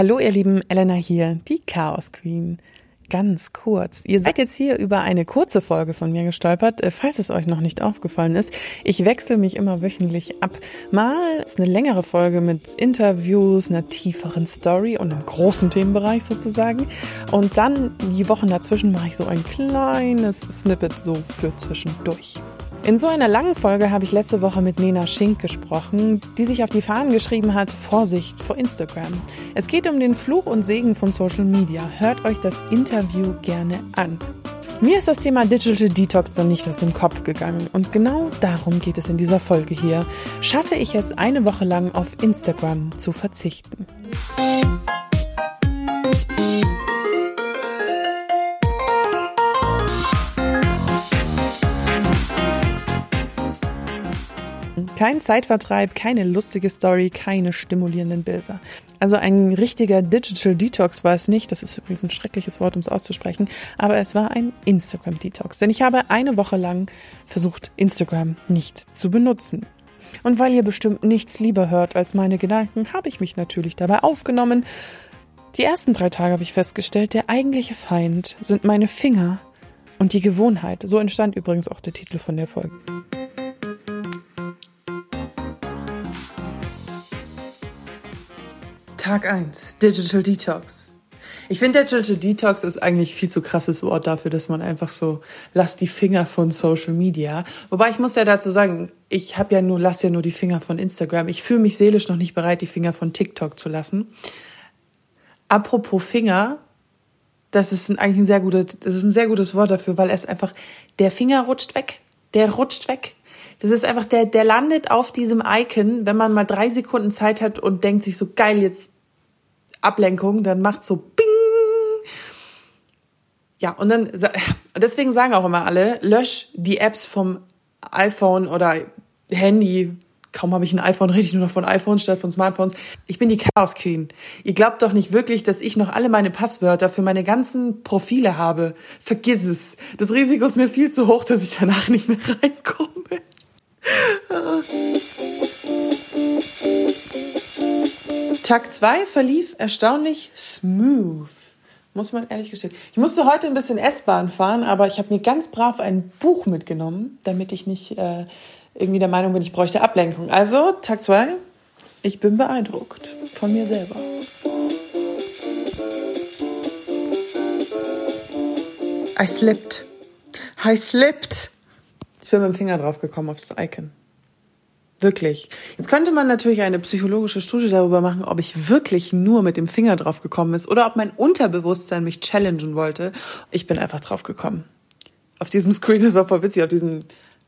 Hallo ihr Lieben, Elena hier, die Chaos Queen. Ganz kurz. Ihr seid jetzt hier über eine kurze Folge von mir gestolpert, äh, falls es euch noch nicht aufgefallen ist. Ich wechsle mich immer wöchentlich ab. Mal ist eine längere Folge mit Interviews, einer tieferen Story und einem großen Themenbereich sozusagen. Und dann die Wochen dazwischen mache ich so ein kleines Snippet so für zwischendurch. In so einer langen Folge habe ich letzte Woche mit Nena Schink gesprochen, die sich auf die Fahnen geschrieben hat, Vorsicht vor Instagram. Es geht um den Fluch und Segen von Social Media. Hört euch das Interview gerne an. Mir ist das Thema Digital Detox dann nicht aus dem Kopf gegangen und genau darum geht es in dieser Folge hier. Schaffe ich es eine Woche lang auf Instagram zu verzichten? Kein Zeitvertreib, keine lustige Story, keine stimulierenden Bilder. Also ein richtiger Digital Detox war es nicht. Das ist übrigens ein schreckliches Wort, um es auszusprechen. Aber es war ein Instagram Detox. Denn ich habe eine Woche lang versucht, Instagram nicht zu benutzen. Und weil ihr bestimmt nichts lieber hört als meine Gedanken, habe ich mich natürlich dabei aufgenommen. Die ersten drei Tage habe ich festgestellt, der eigentliche Feind sind meine Finger und die Gewohnheit. So entstand übrigens auch der Titel von der Folge. Tag 1, Digital Detox. Ich finde, Digital Detox ist eigentlich viel zu krasses Wort dafür, dass man einfach so, lass die Finger von Social Media. Wobei ich muss ja dazu sagen, ich habe ja nur, lass ja nur die Finger von Instagram. Ich fühle mich seelisch noch nicht bereit, die Finger von TikTok zu lassen. Apropos Finger, das ist eigentlich ein sehr gutes, das ist ein sehr gutes Wort dafür, weil es einfach, der Finger rutscht weg. Der rutscht weg. Das ist einfach, der, der landet auf diesem Icon, wenn man mal drei Sekunden Zeit hat und denkt sich so, geil, jetzt Ablenkung, dann macht so Bing. Ja, und dann, deswegen sagen auch immer alle, lösch die Apps vom iPhone oder Handy. Kaum habe ich ein iPhone, rede ich nur noch von iPhones statt von Smartphones. Ich bin die Chaos Queen. Ihr glaubt doch nicht wirklich, dass ich noch alle meine Passwörter für meine ganzen Profile habe. Vergiss es. Das Risiko ist mir viel zu hoch, dass ich danach nicht mehr reinkomme. Tag 2 verlief erstaunlich smooth. Muss man ehrlich gestehen. Ich musste heute ein bisschen S-Bahn fahren, aber ich habe mir ganz brav ein Buch mitgenommen, damit ich nicht äh, irgendwie der Meinung bin, ich bräuchte Ablenkung. Also, Tag 2, ich bin beeindruckt von mir selber. I slipped. I slipped. Ich bin mit dem Finger drauf gekommen auf das Icon. Wirklich. Jetzt könnte man natürlich eine psychologische Studie darüber machen, ob ich wirklich nur mit dem Finger drauf gekommen ist oder ob mein Unterbewusstsein mich challengen wollte. Ich bin einfach drauf gekommen. Auf diesem Screen, das war voll witzig, auf diesem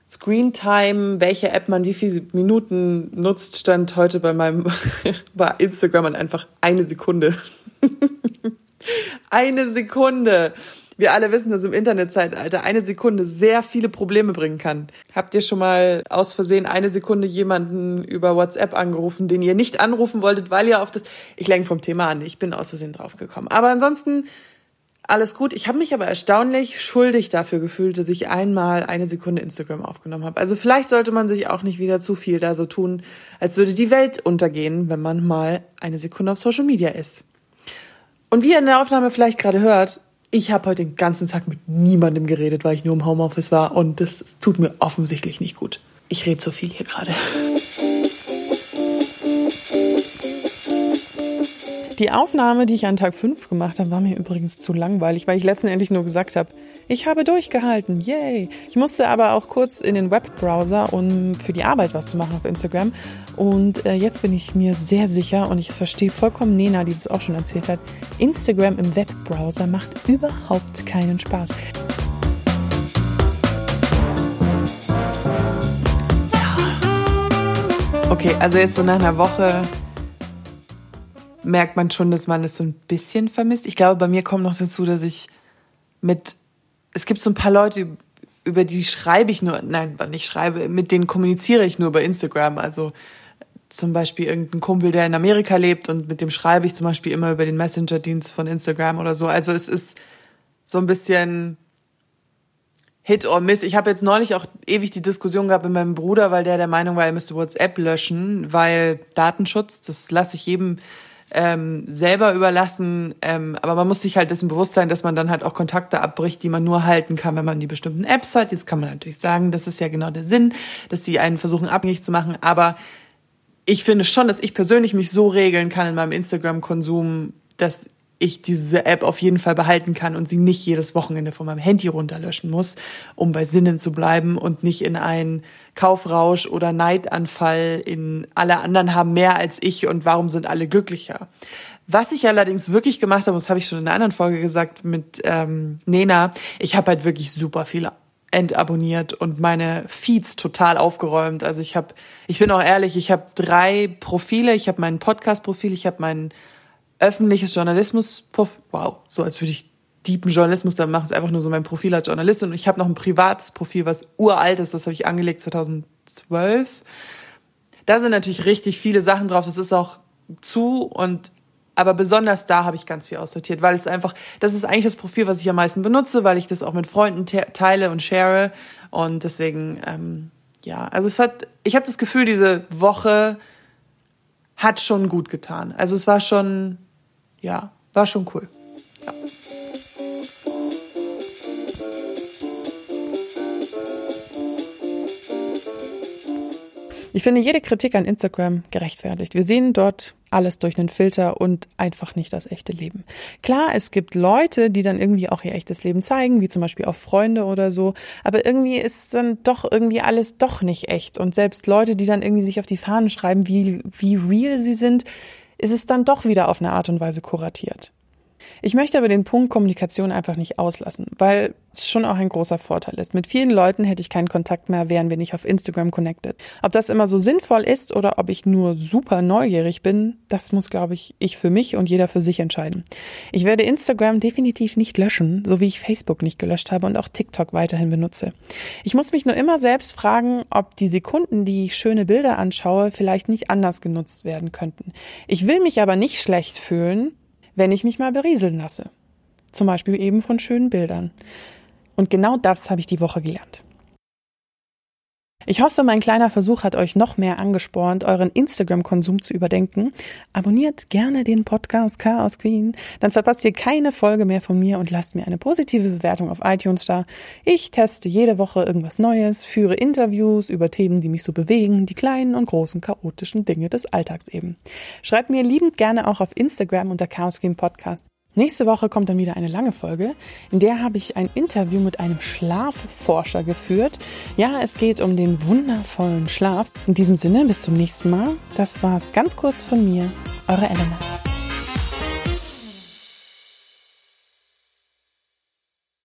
Screen Time, welche App man wie viele Minuten nutzt, stand heute bei meinem, bei Instagram und einfach eine Sekunde. eine Sekunde. Wir alle wissen, dass im Internetzeitalter eine Sekunde sehr viele Probleme bringen kann. Habt ihr schon mal aus Versehen eine Sekunde jemanden über WhatsApp angerufen, den ihr nicht anrufen wolltet, weil ihr auf das... Ich lenke vom Thema an, ich bin aus Versehen draufgekommen. Aber ansonsten alles gut. Ich habe mich aber erstaunlich schuldig dafür gefühlt, dass ich einmal eine Sekunde Instagram aufgenommen habe. Also vielleicht sollte man sich auch nicht wieder zu viel da so tun, als würde die Welt untergehen, wenn man mal eine Sekunde auf Social Media ist. Und wie ihr in der Aufnahme vielleicht gerade hört, ich habe heute den ganzen Tag mit niemandem geredet, weil ich nur im Homeoffice war und das tut mir offensichtlich nicht gut. Ich rede zu viel hier gerade. Die Aufnahme, die ich an Tag 5 gemacht habe, war mir übrigens zu langweilig, weil ich letztendlich nur gesagt habe, ich habe durchgehalten, yay. Ich musste aber auch kurz in den Webbrowser, um für die Arbeit was zu machen auf Instagram. Und äh, jetzt bin ich mir sehr sicher und ich verstehe vollkommen Nena, die das auch schon erzählt hat. Instagram im Webbrowser macht überhaupt keinen Spaß. Okay, also jetzt so nach einer Woche merkt man schon, dass man es so ein bisschen vermisst. Ich glaube, bei mir kommt noch dazu, dass ich mit es gibt so ein paar Leute, über die schreibe ich nur, nein, nicht schreibe, mit denen kommuniziere ich nur über Instagram. Also zum Beispiel irgendein Kumpel, der in Amerika lebt und mit dem schreibe ich zum Beispiel immer über den Messenger-Dienst von Instagram oder so. Also es ist so ein bisschen Hit or Miss. Ich habe jetzt neulich auch ewig die Diskussion gehabt mit meinem Bruder, weil der der Meinung war, er müsste WhatsApp löschen, weil Datenschutz, das lasse ich jedem ähm, selber überlassen. Ähm, aber man muss sich halt dessen bewusst sein, dass man dann halt auch Kontakte abbricht, die man nur halten kann, wenn man die bestimmten Apps hat. Jetzt kann man natürlich sagen, das ist ja genau der Sinn, dass sie einen versuchen abhängig zu machen. Aber ich finde schon, dass ich persönlich mich so regeln kann in meinem Instagram-Konsum, dass ich diese App auf jeden Fall behalten kann und sie nicht jedes Wochenende von meinem Handy runterlöschen muss, um bei Sinnen zu bleiben und nicht in einen Kaufrausch oder Neidanfall in alle anderen haben mehr als ich und warum sind alle glücklicher. Was ich allerdings wirklich gemacht habe, das habe ich schon in einer anderen Folge gesagt mit ähm, Nena, ich habe halt wirklich super viele entabonniert und meine Feeds total aufgeräumt. Also ich habe, ich bin auch ehrlich, ich habe drei Profile. Ich habe mein Podcast-Profil, ich habe mein öffentliches Journalismus, wow, so als würde ich deepen Journalismus da machen, ist einfach nur so mein Profil als Journalistin und ich habe noch ein privates Profil, was uralt ist, das habe ich angelegt 2012. Da sind natürlich richtig viele Sachen drauf, das ist auch zu und aber besonders da habe ich ganz viel aussortiert, weil es einfach, das ist eigentlich das Profil, was ich am meisten benutze, weil ich das auch mit Freunden teile und share und deswegen ähm, ja, also es hat, ich habe das Gefühl, diese Woche hat schon gut getan. Also es war schon ja, war schon cool. Ja. Ich finde jede Kritik an Instagram gerechtfertigt. Wir sehen dort alles durch einen Filter und einfach nicht das echte Leben. Klar, es gibt Leute, die dann irgendwie auch ihr echtes Leben zeigen, wie zum Beispiel auch Freunde oder so, aber irgendwie ist dann doch irgendwie alles doch nicht echt. Und selbst Leute, die dann irgendwie sich auf die Fahnen schreiben, wie, wie real sie sind, ist es dann doch wieder auf eine Art und Weise kuratiert. Ich möchte aber den Punkt Kommunikation einfach nicht auslassen, weil es schon auch ein großer Vorteil ist. Mit vielen Leuten hätte ich keinen Kontakt mehr, wären wir nicht auf Instagram connected. Ob das immer so sinnvoll ist oder ob ich nur super neugierig bin, das muss, glaube ich, ich für mich und jeder für sich entscheiden. Ich werde Instagram definitiv nicht löschen, so wie ich Facebook nicht gelöscht habe und auch TikTok weiterhin benutze. Ich muss mich nur immer selbst fragen, ob die Sekunden, die ich schöne Bilder anschaue, vielleicht nicht anders genutzt werden könnten. Ich will mich aber nicht schlecht fühlen, wenn ich mich mal berieseln lasse. Zum Beispiel eben von schönen Bildern. Und genau das habe ich die Woche gelernt. Ich hoffe, mein kleiner Versuch hat euch noch mehr angespornt, euren Instagram-Konsum zu überdenken. Abonniert gerne den Podcast Chaos Queen, dann verpasst ihr keine Folge mehr von mir und lasst mir eine positive Bewertung auf iTunes da. Ich teste jede Woche irgendwas Neues, führe Interviews über Themen, die mich so bewegen, die kleinen und großen chaotischen Dinge des Alltags eben. Schreibt mir liebend gerne auch auf Instagram unter Chaos Queen Podcast. Nächste Woche kommt dann wieder eine lange Folge. In der habe ich ein Interview mit einem Schlafforscher geführt. Ja, es geht um den wundervollen Schlaf. In diesem Sinne, bis zum nächsten Mal. Das war's ganz kurz von mir. Eure Elena.